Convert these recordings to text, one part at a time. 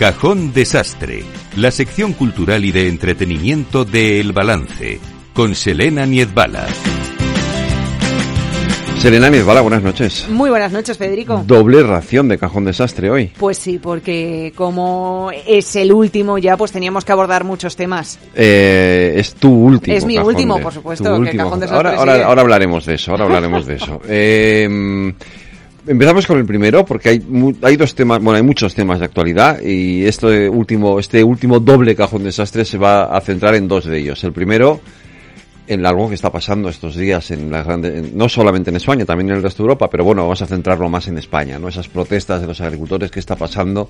Cajón Desastre, la sección cultural y de entretenimiento de El Balance, con Selena Niezbala. Selena Niezbala, buenas noches. Muy buenas noches, Federico. Doble ración de cajón desastre hoy. Pues sí, porque como es el último ya, pues teníamos que abordar muchos temas. Eh, es tu último. Es mi cajón último, de- por supuesto, tu que último. cajón desastre ahora, ahora, ahora hablaremos de eso, ahora hablaremos de eso. Eh, empezamos con el primero, porque hay, hay dos temas, bueno, hay muchos temas de actualidad y este último, este último doble cajón desastre se va a centrar en dos de ellos. El primero, en algo que está pasando estos días en las grandes, no solamente en España, también en el resto de Europa, pero bueno, vamos a centrarlo más en España, ¿no? Esas protestas de los agricultores, qué está pasando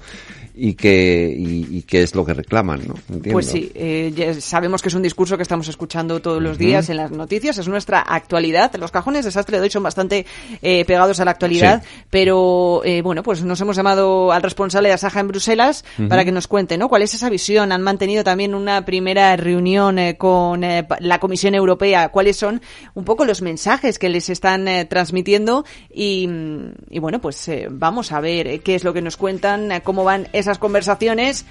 y qué, y, y qué es lo que reclaman, ¿no? Entiendo. Pues sí, eh, ya sabemos que es un discurso que estamos escuchando todos los días en las noticias, es nuestra actualidad. Los cajones desastre de hoy son bastante eh, pegados a la actualidad, Sí. pero eh, bueno, pues nos hemos llamado al responsable de Asaja en Bruselas para que nos cuente, ¿no? ¿Cuál es esa visión? Han mantenido también una primera reunión eh, con eh, la Comisión Europea. ¿Cuáles son un poco los mensajes que les están eh, transmitiendo? Y, y bueno, pues eh, vamos a ver eh, qué es lo que nos cuentan, eh, cómo van esas conversaciones.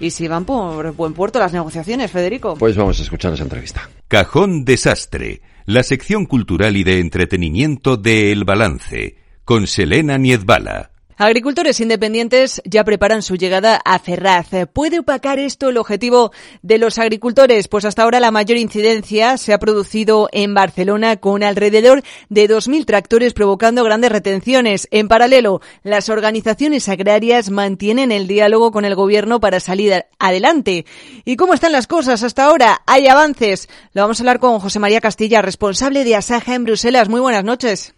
Y si van por buen puerto las negociaciones, Federico. Pues vamos a escuchar esa entrevista. Cajón Desastre, la sección cultural y de entretenimiento de El Balance, con Selena Niezbala. Agricultores independientes ya preparan su llegada a Ferraz. ¿Puede opacar esto el objetivo de los agricultores? Pues hasta ahora la mayor incidencia se ha producido en Barcelona con alrededor de 2.000 tractores provocando grandes retenciones. En paralelo, las organizaciones agrarias mantienen el diálogo con el gobierno para salir adelante. ¿Y cómo están las cosas hasta ahora? ¿Hay avances? Lo vamos a hablar con José María Castilla, responsable de Asaja en Bruselas. Muy buenas noches.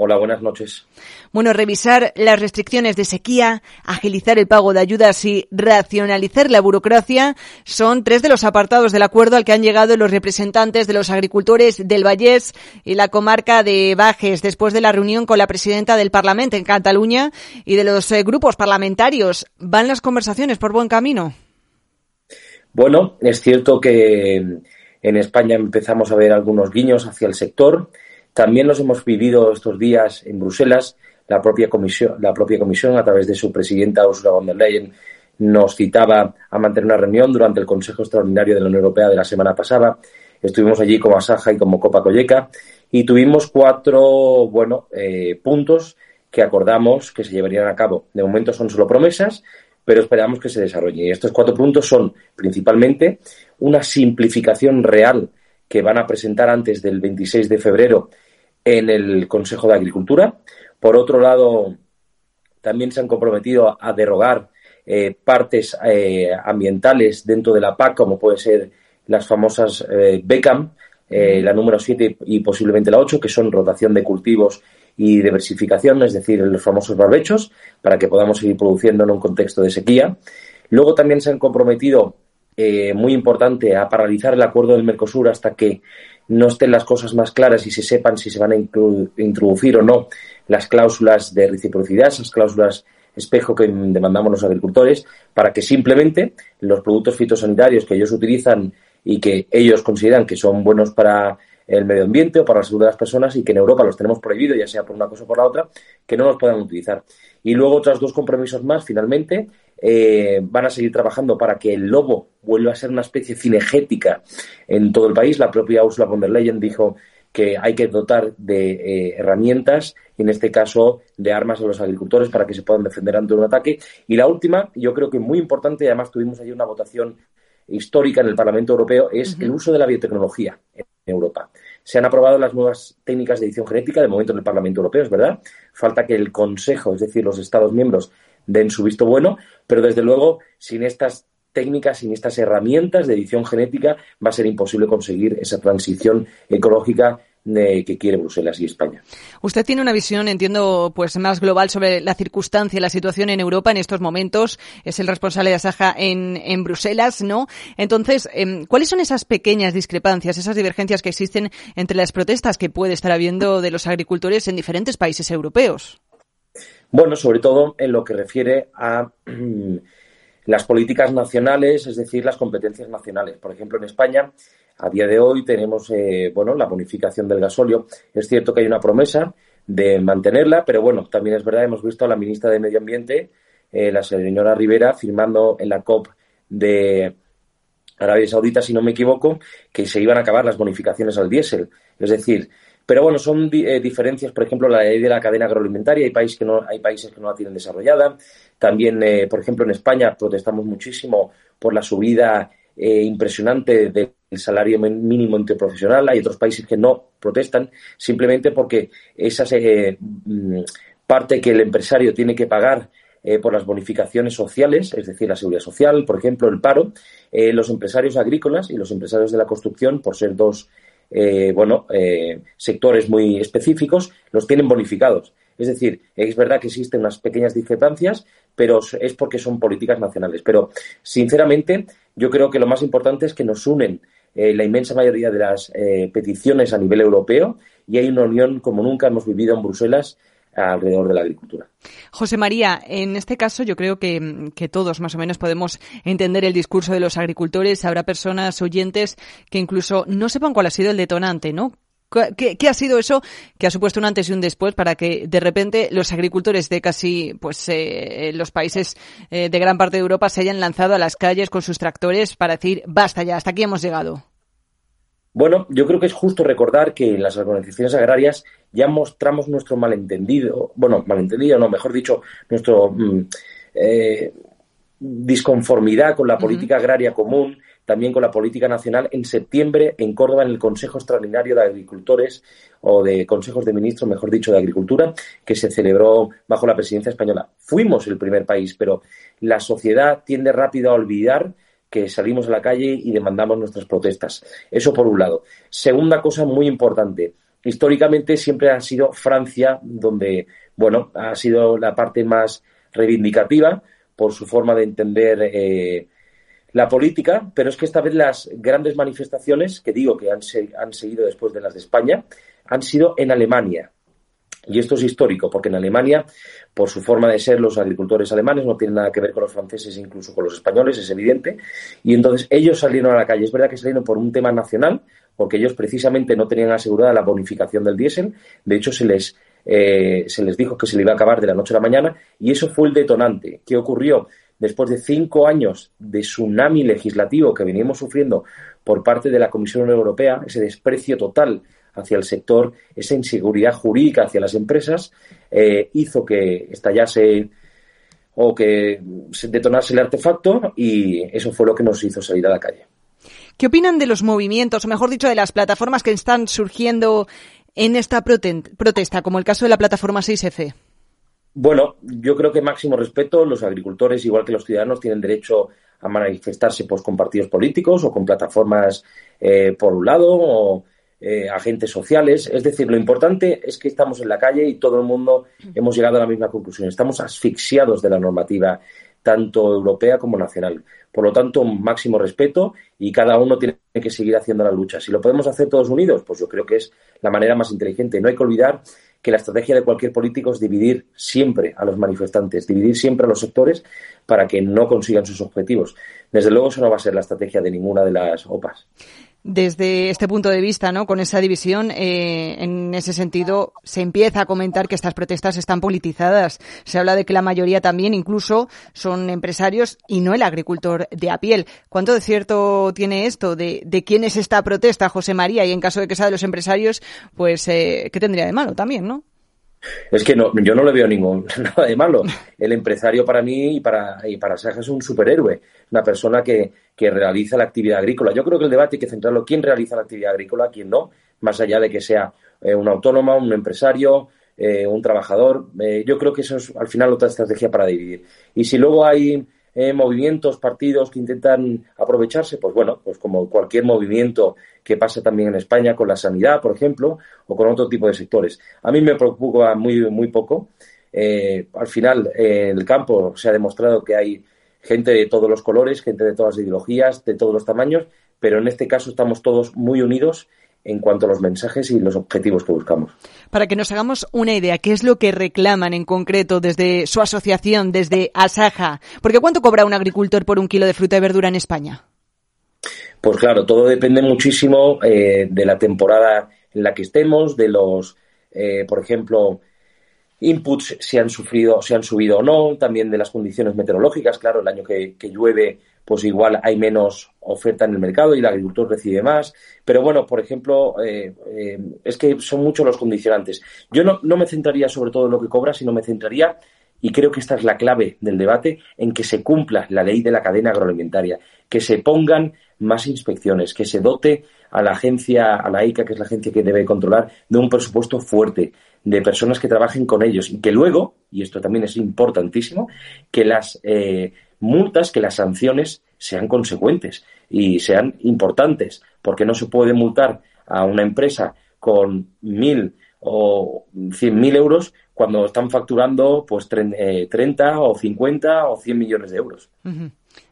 Hola, buenas noches. Bueno, revisar las restricciones de sequía, agilizar el pago de ayudas y racionalizar la burocracia son tres de los apartados del acuerdo al que han llegado los representantes de los agricultores del Vallés y la comarca de Bajes después de la reunión con la presidenta del Parlamento en Cataluña y de los eh, grupos parlamentarios. ¿Van las conversaciones por buen camino? Bueno, es cierto que en España empezamos a ver algunos guiños hacia el sector. También los hemos vivido estos días en Bruselas. La propia comisión, la propia comisión a través de su presidenta Ursula von der Leyen, nos citaba a mantener una reunión durante el Consejo Extraordinario de la Unión Europea de la semana pasada. Estuvimos allí como Asaja y como Copa Colleca y tuvimos cuatro bueno, eh, puntos que acordamos que se llevarían a cabo. De momento son solo promesas, pero esperamos que se desarrollen. Y estos cuatro puntos son principalmente una simplificación real que van a presentar antes del 26 de febrero en el Consejo de Agricultura. Por otro lado, también se han comprometido a derogar eh, partes eh, ambientales dentro de la PAC, como puede ser las famosas eh, BECAM, eh, la número 7 y posiblemente la 8, que son rotación de cultivos y diversificación, es decir, los famosos barbechos, para que podamos seguir produciendo en un contexto de sequía. Luego también se han comprometido, eh, muy importante, a paralizar el acuerdo del Mercosur hasta que no estén las cosas más claras y se sepan si se van a introducir o no las cláusulas de reciprocidad, esas cláusulas espejo que demandamos los agricultores, para que simplemente los productos fitosanitarios que ellos utilizan y que ellos consideran que son buenos para el medio ambiente o para la salud de las personas y que en Europa los tenemos prohibido, ya sea por una cosa o por la otra, que no los puedan utilizar. Y luego otros dos compromisos más, finalmente, eh, van a seguir trabajando para que el lobo vuelva a ser una especie cinegética en todo el país. La propia Ursula von der Leyen dijo que hay que dotar de eh, herramientas y en este caso de armas a los agricultores para que se puedan defender ante un ataque. Y la última, yo creo que muy importante, y además tuvimos allí una votación histórica en el Parlamento Europeo, es el uso de la biotecnología en Europa. Se han aprobado las nuevas técnicas de edición genética de momento en el Parlamento Europeo, es verdad. Falta que el Consejo, es decir, los Estados miembros, den su visto bueno, pero desde luego, sin estas técnicas, sin estas herramientas de edición genética, va a ser imposible conseguir esa transición ecológica eh, que quiere Bruselas y España. Usted tiene una visión, entiendo, pues más global sobre la circunstancia y la situación en Europa en estos momentos. Es el responsable de Asaja en, en Bruselas, ¿no? Entonces, eh, ¿cuáles son esas pequeñas discrepancias, esas divergencias que existen entre las protestas que puede estar habiendo de los agricultores en diferentes países europeos? Bueno, sobre todo en lo que refiere a las políticas nacionales, es decir, las competencias nacionales. Por ejemplo, en España, a día de hoy tenemos eh, bueno, la bonificación del gasóleo. Es cierto que hay una promesa de mantenerla, pero bueno, también es verdad, hemos visto a la ministra de Medio Ambiente eh, la señora Rivera firmando en la COP de Arabia Saudita, si no me equivoco, que se iban a acabar las bonificaciones al diésel. Es decir, pero bueno, son eh, diferencias, por ejemplo, la ley de la cadena agroalimentaria, hay, países que no, hay países que no la tienen desarrollada. También, eh, por ejemplo, en España protestamos muchísimo por la subida eh, impresionante del salario mínimo interprofesional. Hay otros países que no protestan simplemente porque esa mm, parte que el empresario tiene que pagar por las bonificaciones sociales, es decir, la seguridad social, por ejemplo, el paro, los empresarios agrícolas y los empresarios de la construcción, por ser dos eh, bueno, eh, sectores muy específicos, los tienen bonificados. Es decir, es verdad que existen unas pequeñas discrepancias, pero es porque son políticas nacionales. Pero, sinceramente, yo creo que lo más importante es que nos unen eh, la inmensa mayoría de las peticiones a nivel europeo y hay una unión como nunca hemos vivido en Bruselas alrededor de la agricultura. José María, en este caso yo creo que, todos más o menos podemos entender el discurso de los agricultores. Habrá personas oyentes que incluso no sepan cuál ha sido el detonante, ¿no? ¿Qué, ha sido eso que ha supuesto un antes y un después para que de repente los agricultores de casi pues eh, los países eh, de gran parte de Europa se hayan lanzado a las calles con sus tractores para decir basta ya, hasta aquí hemos llegado? Bueno, yo creo que es justo recordar que en las organizaciones agrarias ya mostramos nuestro malentendido, bueno, malentendido, no, mejor dicho, nuestro mm, eh, disconformidad con la política agraria común, también con la política nacional, en septiembre en Córdoba, en el Consejo Extraordinario de Agricultores, o de Consejos de Ministros, mejor dicho, de Agricultura, que se celebró bajo la presidencia española. Fuimos el primer país, pero la sociedad tiende rápido a olvidar que salimos a la calle y demandamos nuestras protestas. Eso por un lado. Segunda cosa muy importante. Históricamente siempre ha sido Francia donde, bueno, ha sido la parte más reivindicativa por su forma de entender eh, la política, pero es que esta vez las grandes manifestaciones, que digo que han, han seguido después de las de España, han sido en Alemania. Y esto es histórico, porque en Alemania, por su forma de ser, los agricultores alemanes no tienen nada que ver con los franceses, incluso con los españoles, es evidente. Y entonces ellos salieron a la calle. Es verdad que salieron por un tema nacional, porque ellos precisamente no tenían asegurada la bonificación del diésel. De hecho, se les, eh, se les dijo que se le iba a acabar de la noche a la mañana. Y eso fue el detonante. ¿Qué ocurrió? Después de cinco años de tsunami legislativo que veníamos sufriendo por parte de la Comisión Europea, ese desprecio total hacia el sector, esa inseguridad jurídica hacia las empresas, eh, hizo que estallase o que se detonase el artefacto y eso fue lo que nos hizo salir a la calle. ¿Qué opinan de los movimientos, o mejor dicho, de las plataformas que están surgiendo en esta protesta, como el caso de la plataforma 6F? Bueno, yo creo que máximo respeto. Los agricultores, igual que los ciudadanos, tienen derecho a manifestarse pues, con partidos políticos o con plataformas eh, por un lado o eh, agentes sociales. Es decir, lo importante es que estamos en la calle y todo el mundo hemos llegado a la misma conclusión. Estamos asfixiados de la normativa, tanto europea como nacional. Por lo tanto, máximo respeto y cada uno tiene que seguir haciendo la lucha. Si lo podemos hacer todos unidos, pues yo creo que es la manera más inteligente. No hay que olvidar que la estrategia de cualquier político es dividir siempre a los manifestantes, dividir siempre a los sectores para que no consigan sus objetivos. Desde luego, eso no va a ser la estrategia de ninguna de las OPAs desde este punto de vista, ¿no? Con esa división, eh, en ese sentido, se empieza a comentar que estas protestas están politizadas. Se habla de que la mayoría también, incluso, son empresarios y no el agricultor de a piel. ¿Cuánto de cierto tiene esto? ¿De, de quién es esta protesta, José María? Y en caso de que sea de los empresarios, pues, eh, ¿qué tendría de malo también, no? Es que no, yo no le veo ningún nada de malo. El empresario para mí y para, y para Saja es un superhéroe, una persona que, que realiza la actividad agrícola. Yo creo que el debate hay que centrarlo quién realiza la actividad agrícola, quién no, más allá de que sea eh, un autónomo, un empresario, eh, un trabajador. Eh, yo creo que eso es al final otra estrategia para dividir. Y si luego hay movimientos, partidos que intentan aprovecharse, pues bueno, pues como cualquier movimiento que pasa también en España con la sanidad, por ejemplo, o con otro tipo de sectores. A mí me preocupa muy, muy poco. al final, en el campo se ha demostrado que hay gente de todos los colores, gente de todas las ideologías, de todos los tamaños, pero en este caso estamos todos muy unidos en cuanto a los mensajes y los objetivos que buscamos. Para que nos hagamos una idea, ¿qué es lo que reclaman en concreto desde su asociación, desde Asaja? Porque ¿cuánto cobra un agricultor por un kilo de fruta y verdura en España? Pues claro, todo depende muchísimo eh, de la temporada en la que estemos, de los, eh, por ejemplo, inputs si han sufrido, si han subido o no, también de las condiciones meteorológicas, claro, el año que, llueve, pues igual hay menos oferta en el mercado y el agricultor recibe más. Pero bueno, por ejemplo, eh, eh, es que son muchos los condicionantes. Yo no, no me centraría sobre todo en lo que cobra, sino me centraría, y creo que esta es la clave del debate, en que se cumpla la ley de la cadena agroalimentaria, que se pongan más inspecciones, que se dote a la agencia, a la ICA, que es la agencia que debe controlar, de un presupuesto fuerte, de personas que trabajen con ellos y que luego, y esto también es importantísimo, que las eh, multas, que las sanciones sean consecuentes y sean importantes, porque no se puede multar a una empresa con mil o cien mil euros cuando están facturando pues 30 eh, o 50 o 100 millones de euros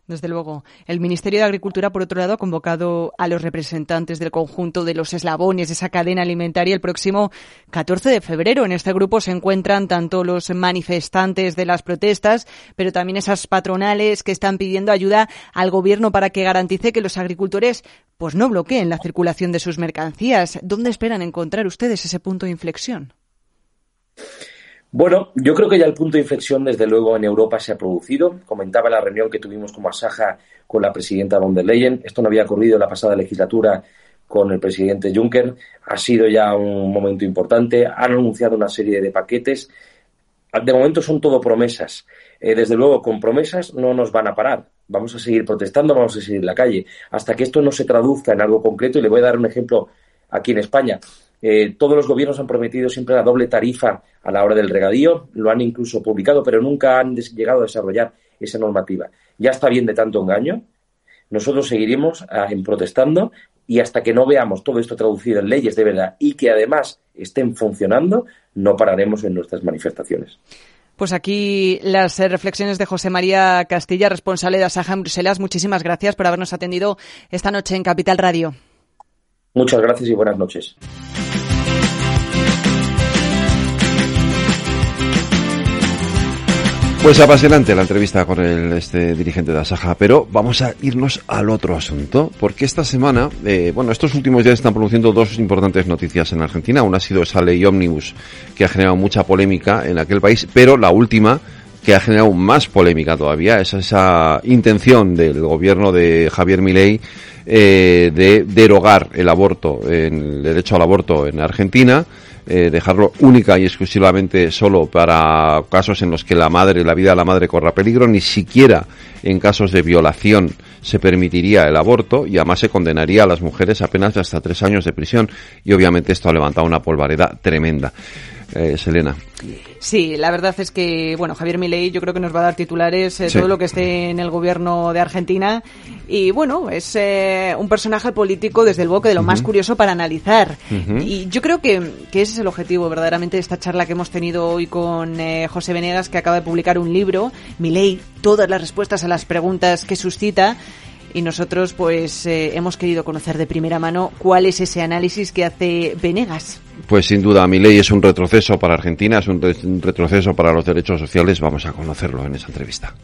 desde luego. El Ministerio de Agricultura, por otro lado, ha convocado a los representantes del conjunto de los eslabones de esa cadena alimentaria el próximo 14 de febrero. En este grupo se encuentran tanto los manifestantes de las protestas, pero también esas patronales que están pidiendo ayuda al gobierno para que garantice que los agricultores pues no bloqueen la circulación de sus mercancías. ¿Dónde esperan encontrar ustedes ese punto de inflexión? Bueno, yo creo que ya el punto de inflexión, desde luego, en Europa se ha producido. Comentaba la reunión que tuvimos como Asaja con la presidenta von der Leyen. Esto no había ocurrido en la pasada legislatura con el presidente Juncker. Ha sido ya un momento importante. Han anunciado una serie de paquetes. De momento son todo promesas. Eh, desde luego, con promesas no nos van a parar. Vamos a seguir protestando, vamos a seguir en la calle. Hasta que esto no se traduzca en algo concreto, y le voy a dar un ejemplo aquí en España. Eh, todos los gobiernos han prometido siempre la doble tarifa a la hora del regadío, lo han incluso publicado, pero nunca han llegado a desarrollar esa normativa. Ya está bien de tanto engaño. Nosotros seguiremos ah, en protestando y hasta que no veamos todo esto traducido en leyes de verdad y que además estén funcionando, no pararemos en nuestras manifestaciones. Pues aquí las eh, reflexiones de José María Castilla, responsable de Asaja en Bruselas. Muchísimas gracias por habernos atendido esta noche en Capital Radio. Muchas gracias y buenas noches. Pues apasionante la entrevista con el este dirigente de Asaja, pero vamos a irnos al otro asunto, porque esta semana, eh, bueno, estos últimos días están produciendo dos importantes noticias en Argentina. Una ha sido esa ley ómnibus que ha generado mucha polémica en aquel país, pero la última que ha generado más polémica todavía es esa intención del gobierno de Javier Milei eh, de derogar el aborto, el derecho al aborto en Argentina, eh, dejarlo única y exclusivamente solo para casos en los que la madre, la vida de la madre corra peligro, ni siquiera en casos de violación se permitiría el aborto y además se condenaría a las mujeres apenas de hasta tres años de prisión y obviamente esto ha levantado una polvareda tremenda. Eh, Selena. Sí, la verdad es que, bueno, Javier Milei yo creo que nos va a dar titulares eh, todo lo que esté en el gobierno de Argentina. Y, bueno, es eh, un personaje político desde luego que de lo más curioso para analizar. Y yo creo que, que, ese es el objetivo verdaderamente de esta charla que hemos tenido hoy con José Venegas, que acaba de publicar un libro, Milei, todas las respuestas a las preguntas que suscita y nosotros pues eh, hemos querido conocer de primera mano cuál es ese análisis que hace Venegas. Pues sin duda, mi ley es un retroceso para Argentina, es un, retroceso para los derechos sociales. Vamos a conocerlo en esa entrevista.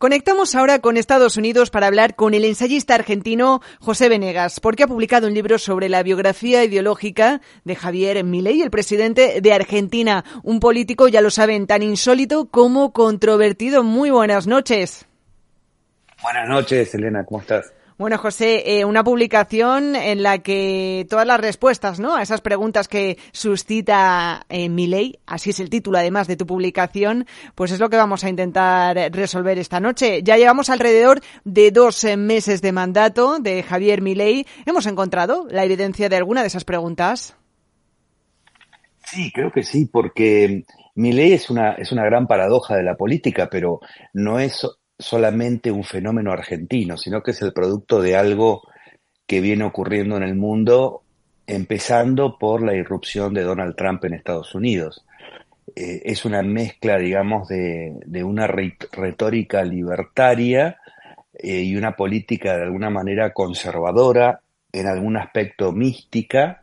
Conectamos ahora con Estados Unidos para hablar con el ensayista argentino José Venegas, porque ha publicado un libro sobre la biografía ideológica de Javier Milei, el presidente de Argentina, un político, ya lo saben, tan insólito como controvertido. Muy buenas noches. Buenas noches, Elena, ¿cómo estás? Bueno, José, eh, una publicación en la que todas las respuestas ¿no? a esas preguntas que suscita eh, mi ley, así es el título además de tu publicación, pues es lo que vamos a intentar resolver esta noche. Ya llevamos alrededor de dos eh, meses de mandato de Javier Milei. ¿Hemos encontrado la evidencia de alguna de esas preguntas? Sí, creo que sí, porque Milei es una, es una gran paradoja de la política, pero no es solamente un fenómeno argentino, sino que es el producto de algo que viene ocurriendo en el mundo, empezando por la irrupción de Donald Trump en Estados Unidos. Eh, es una mezcla, digamos, de, una retórica libertaria eh, y una política de alguna manera conservadora, en algún aspecto mística,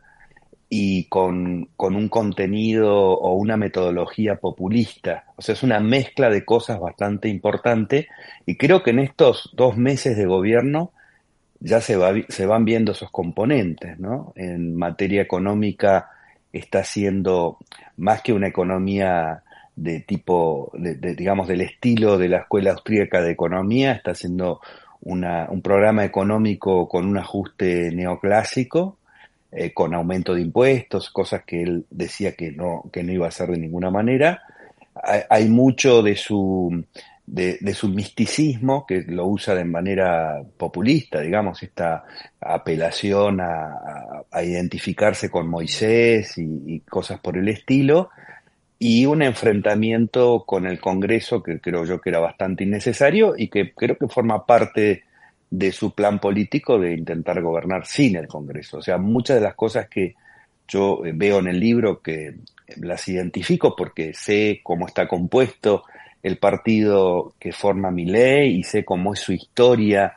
y con, con, un contenido o una metodología populista. O sea, es una mezcla de cosas bastante importante y creo que en estos dos meses de gobierno ya se, va, se van viendo esos componentes, ¿no? En materia económica está siendo más que una economía de tipo, de, digamos, del estilo de la Escuela Austríaca de Economía, está haciendo una, un programa económico con un ajuste neoclásico, eh, con aumento de impuestos, cosas que él decía que no, que no iba a hacer de ninguna manera. Hay, mucho de su, de, su misticismo, que lo usa de manera populista, digamos, esta apelación a, a, identificarse con Moisés y, cosas por el estilo, y un enfrentamiento con el Congreso que creo yo que era bastante innecesario y que creo que forma parte de su plan político de intentar gobernar sin el Congreso. O sea, muchas de las cosas que yo veo en el libro que las identifico porque sé cómo está compuesto el partido que forma mi ley y sé cómo es su historia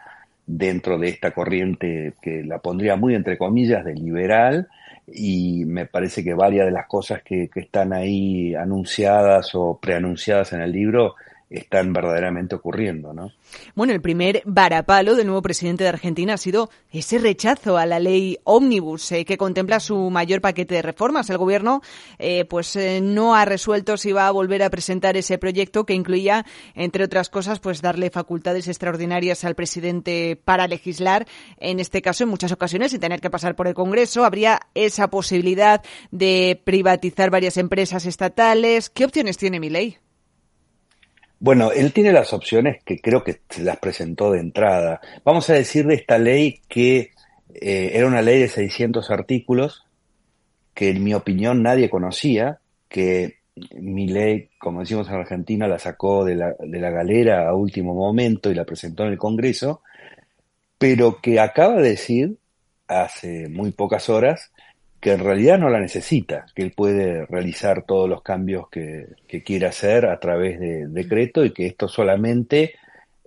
dentro de esta corriente que la pondría muy entre comillas de liberal y me parece que varias de las cosas que, que están ahí anunciadas o preanunciadas en el libro están verdaderamente ocurriendo, ¿no? Bueno, el primer varapalo del nuevo presidente de Argentina ha sido ese rechazo a la ley Omnibus, eh, que contempla su mayor paquete de reformas. El gobierno, eh, pues, eh, no ha resuelto si va a volver a presentar ese proyecto que incluía, entre otras cosas, pues, darle facultades extraordinarias al presidente para legislar. En este caso, en muchas ocasiones, sin tener que pasar por el Congreso, habría esa posibilidad de privatizar varias empresas estatales. ¿Qué opciones tiene mi ley? Bueno, él tiene las opciones que creo que las presentó de entrada. Vamos a decir de esta ley que eh, era una ley de 600 artículos que en mi opinión nadie conocía, que mi ley, como decimos en Argentina, la sacó de la, de la galera a último momento y la presentó en el Congreso, pero que acaba de decir hace muy pocas horas que en realidad no la necesita, que él puede realizar todos los cambios que, quiera hacer a través de decreto y que esto solamente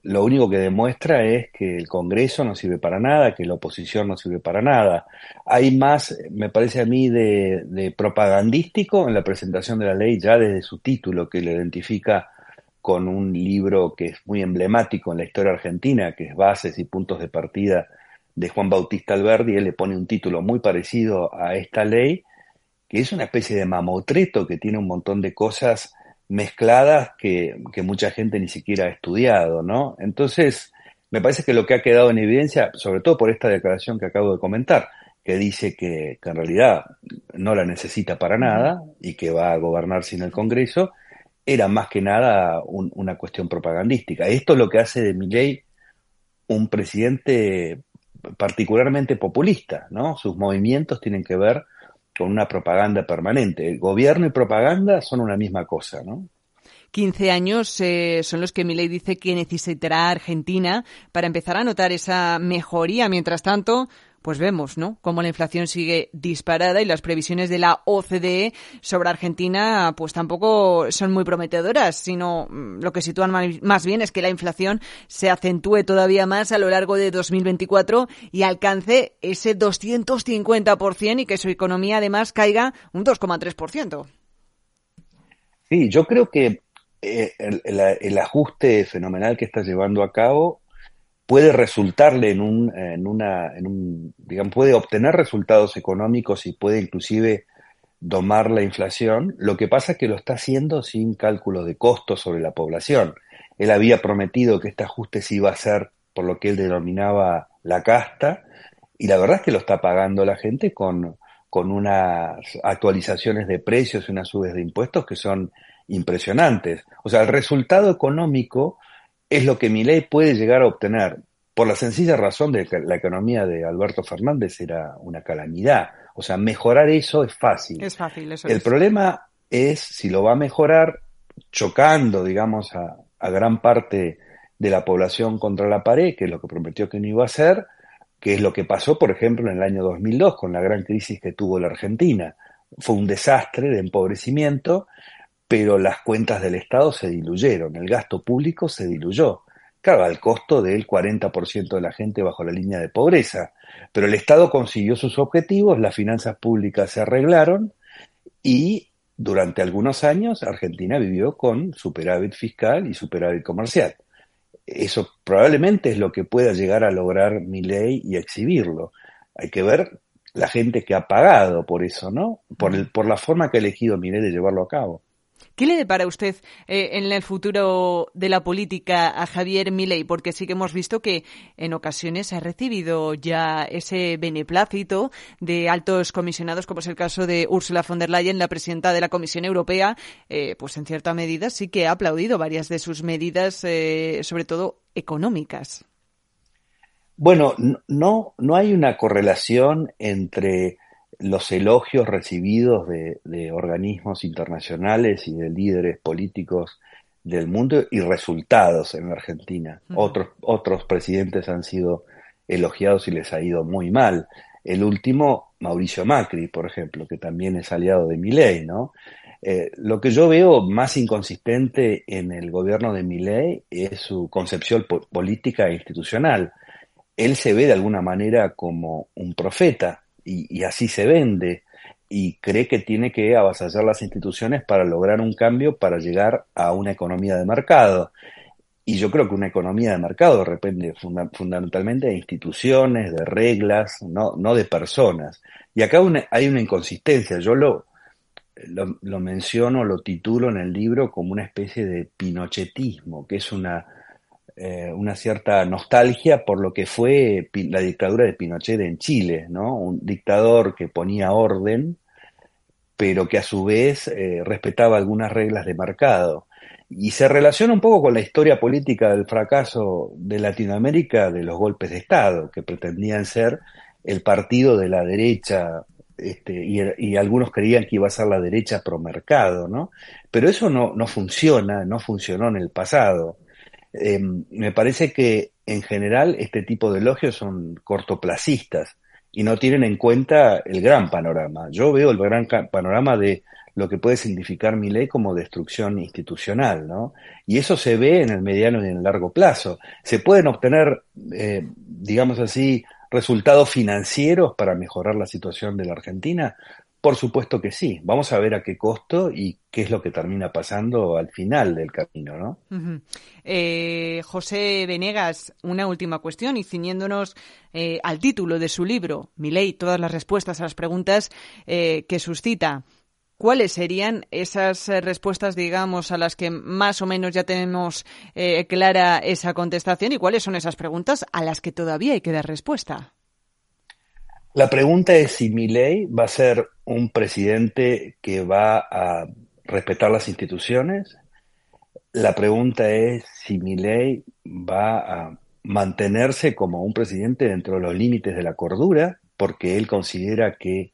lo único que demuestra es que el Congreso no sirve para nada, que la oposición no sirve para nada. Hay más, me parece a mí, de propagandístico en la presentación de la ley ya desde su título, que lo identifica con un libro que es muy emblemático en la historia argentina, que es Bases y Puntos de Partida de Juan Bautista Alberdi, él le pone un título muy parecido a esta ley, que es una especie de mamotreto que tiene un montón de cosas mezcladas que, mucha gente ni siquiera ha estudiado, ¿no? Entonces, me parece que lo que ha quedado en evidencia, sobre todo por esta declaración que acabo de comentar, que dice que, en realidad no la necesita para nada y que va a gobernar sin el Congreso, era más que nada una cuestión propagandística. Esto es lo que hace de Milley un presidente particularmente populista, ¿no? Sus movimientos tienen que ver con una propaganda permanente. Gobierno y propaganda son una misma cosa, ¿no? 15 años eh, son los que Milei dice que necesitará Argentina para empezar a notar esa mejoría. Mientras tanto, pues vemos, ¿no? Cómo la inflación sigue disparada y las previsiones de la OCDE sobre Argentina, pues tampoco son muy prometedoras, sino mm, lo que sitúan más bien es que la inflación se acentúe todavía más a lo largo de 2024 y alcance ese 250% y que su economía además caiga un 2,3%. Sí, yo creo que eh, el, ajuste fenomenal que está llevando a cabo puede resultarle en un, en una, en digamos, puede obtener resultados económicos y puede inclusive domar la inflación. Lo que pasa es que lo está haciendo sin cálculo de costos sobre la población. Él había prometido que este ajuste se iba a hacer por lo que él denominaba la casta, y la verdad es que lo está pagando la gente con, con unas actualizaciones de precios y unas subes de impuestos que son impresionantes. O sea, el resultado económico es lo que mi ley puede llegar a obtener, por la sencilla razón de que la economía de Alberto Fernández era una calamidad. O sea, mejorar eso es fácil. Es fácil, eso El problema es si lo va a mejorar chocando, digamos, a, a gran parte de la población contra la pared, que es lo que prometió que no iba a hacer, que es lo que pasó, por ejemplo, en el año 2002 con la gran crisis que tuvo la Argentina. Fue un desastre de empobrecimiento pero las cuentas del Estado se diluyeron, el gasto público se diluyó. Claro, al costo del 40% de la gente bajo la línea de pobreza. Pero el Estado consiguió sus objetivos, las finanzas públicas se arreglaron y durante algunos años Argentina vivió con superávit fiscal y superávit comercial. Eso probablemente es lo que pueda llegar a lograr mi ley y exhibirlo. Hay que ver la gente que ha pagado por eso, ¿no? Por, el, por la forma que ha elegido mi ley de llevarlo a cabo. ¿Qué le depara usted eh, en el futuro de la política a Javier Milei? Porque sí que hemos visto que en ocasiones ha recibido ya ese beneplácito de altos comisionados, como es el caso de Ursula von der Leyen, la presidenta de la Comisión Europea, eh, pues en cierta medida sí que ha aplaudido varias de sus medidas, eh, sobre todo económicas. Bueno, no, no hay una correlación entre los elogios recibidos de, organismos internacionales y de líderes políticos del mundo y resultados en la Argentina. Otros, otros presidentes han sido elogiados y les ha ido muy mal. El último, Mauricio Macri, por ejemplo, que también es aliado de Milei, ¿no? Eh, lo que yo veo más inconsistente en el gobierno de Milei es su concepción política e institucional él se ve de alguna manera como un profeta y, así se vende y cree que tiene que avasallar las instituciones para lograr un cambio para llegar a una economía de mercado. Y yo creo que una economía de mercado depende fundamentalmente de instituciones, de reglas, no, no de personas. Y acá hay una inconsistencia. Yo lo, lo, lo, menciono, lo titulo en el libro como una especie de pinochetismo, que es una eh, una cierta nostalgia por lo que fue la dictadura de Pinochet en Chile, ¿no? Un dictador que ponía orden, pero que a su vez eh, respetaba algunas reglas de mercado. Y se relaciona un poco con la historia política del fracaso de Latinoamérica de los golpes de Estado, que pretendían ser el partido de la derecha, este, y, algunos creían que iba a ser la derecha pro mercado, ¿no? Pero eso no, no funciona, no funcionó en el pasado. Eh, me parece que en general este tipo de elogios son cortoplacistas y no tienen en cuenta el gran panorama. Yo veo el gran panorama de lo que puede significar mi ley como destrucción institucional, ¿no? Y eso se ve en el mediano y en el largo plazo. Se pueden obtener, eh, digamos así, resultados financieros para mejorar la situación de la Argentina, por supuesto que sí. Vamos a ver a qué costo y qué es lo que termina pasando al final del camino, ¿no? Eh, José Venegas, una última cuestión y ciñéndonos eh, al título de su libro, Mi ley, todas las respuestas a las preguntas eh, que suscita. ¿Cuáles serían esas respuestas, digamos, a las que más o menos ya tenemos clara esa contestación y cuáles son esas preguntas a las que todavía hay que dar respuesta? La pregunta es si Milei va a ser un presidente que va a respetar las instituciones. La pregunta es si Milei va a mantenerse como un presidente dentro de los límites de la cordura, porque él considera que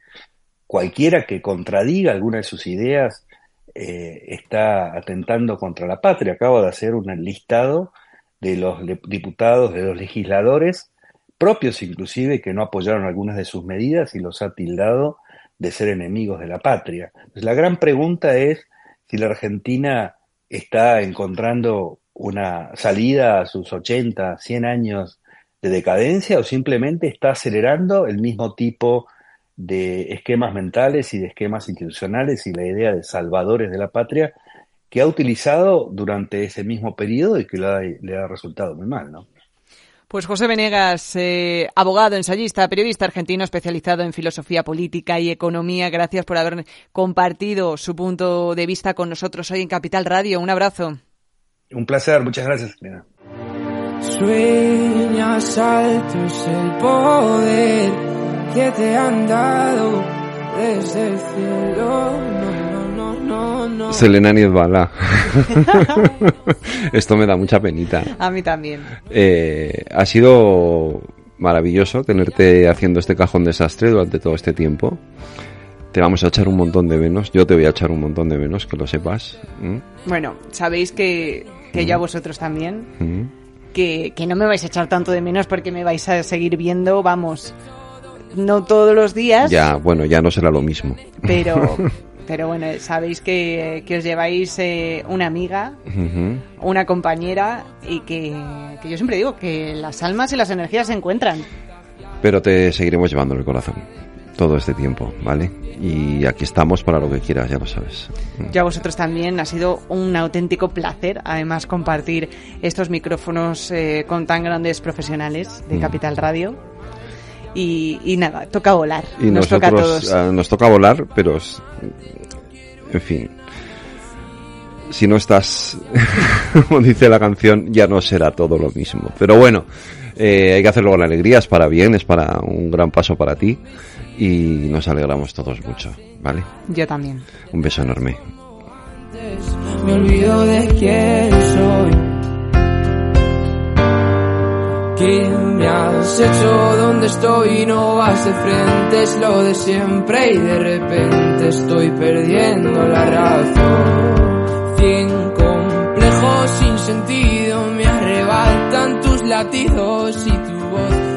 cualquiera que contradiga alguna de sus ideas eh, está atentando contra la patria. Acabo de hacer un listado de los diputados, de los legisladores propios inclusive que no apoyaron algunas de sus medidas y los ha tildado de ser enemigos de la patria. la gran pregunta es si la Argentina está encontrando una salida a sus 80, 100 años de decadencia o simplemente está acelerando el mismo tipo de esquemas mentales y de esquemas institucionales y la idea de salvadores de la patria que ha utilizado durante ese mismo periodo y que le le ha resultado muy mal, ¿no? Pues José Venegas, eh, abogado, ensayista, periodista argentino especializado en filosofía política y economía, gracias por haber compartido su punto de vista con nosotros hoy en Capital Radio. Un abrazo. Un placer, muchas gracias. Sueñas altos el poder que te han dado desde el cielo. Selena Niezbala. Esto me da mucha penita. A mí también. Eh, ha sido maravilloso tenerte haciendo este cajón desastre durante todo este tiempo. Te vamos a echar un montón de menos. Yo te voy a echar un montón de menos, que lo sepas. Bueno, sabéis que, que yo a vosotros también. Que, que no me vais a echar tanto de menos porque me vais a seguir viendo, vamos, no todos los días. Ya, bueno, ya no será lo mismo. Pero, Pero bueno, sabéis que, os lleváis eh, una amiga, una compañera y que, yo siempre digo que las almas y las energías se encuentran. Pero te seguiremos llevando en el corazón todo este tiempo, ¿vale? Y aquí estamos para lo que quieras, ya lo sabes. Yo a vosotros también, ha sido un auténtico placer, además, compartir estos micrófonos eh, con tan grandes profesionales de Capital Radio. Y, nada, toca volar. Y nos toca a todos. Ah, nos toca volar, pero en fin. si no estás, como dice la canción, ya no será todo lo mismo. Pero bueno, eh, hay que hacerlo con alegría, es para bien, es para un gran paso para ti y nos alegramos todos mucho, ¿vale? Yo también. Un beso enorme. Me olvido de quién soy. ¿Qué me has hecho? ¿Dónde estoy? No vas de frente, es lo de siempre y de repente estoy perdiendo la razón. Cien complejos sin sentido me arrebatan tus latidos y tu voz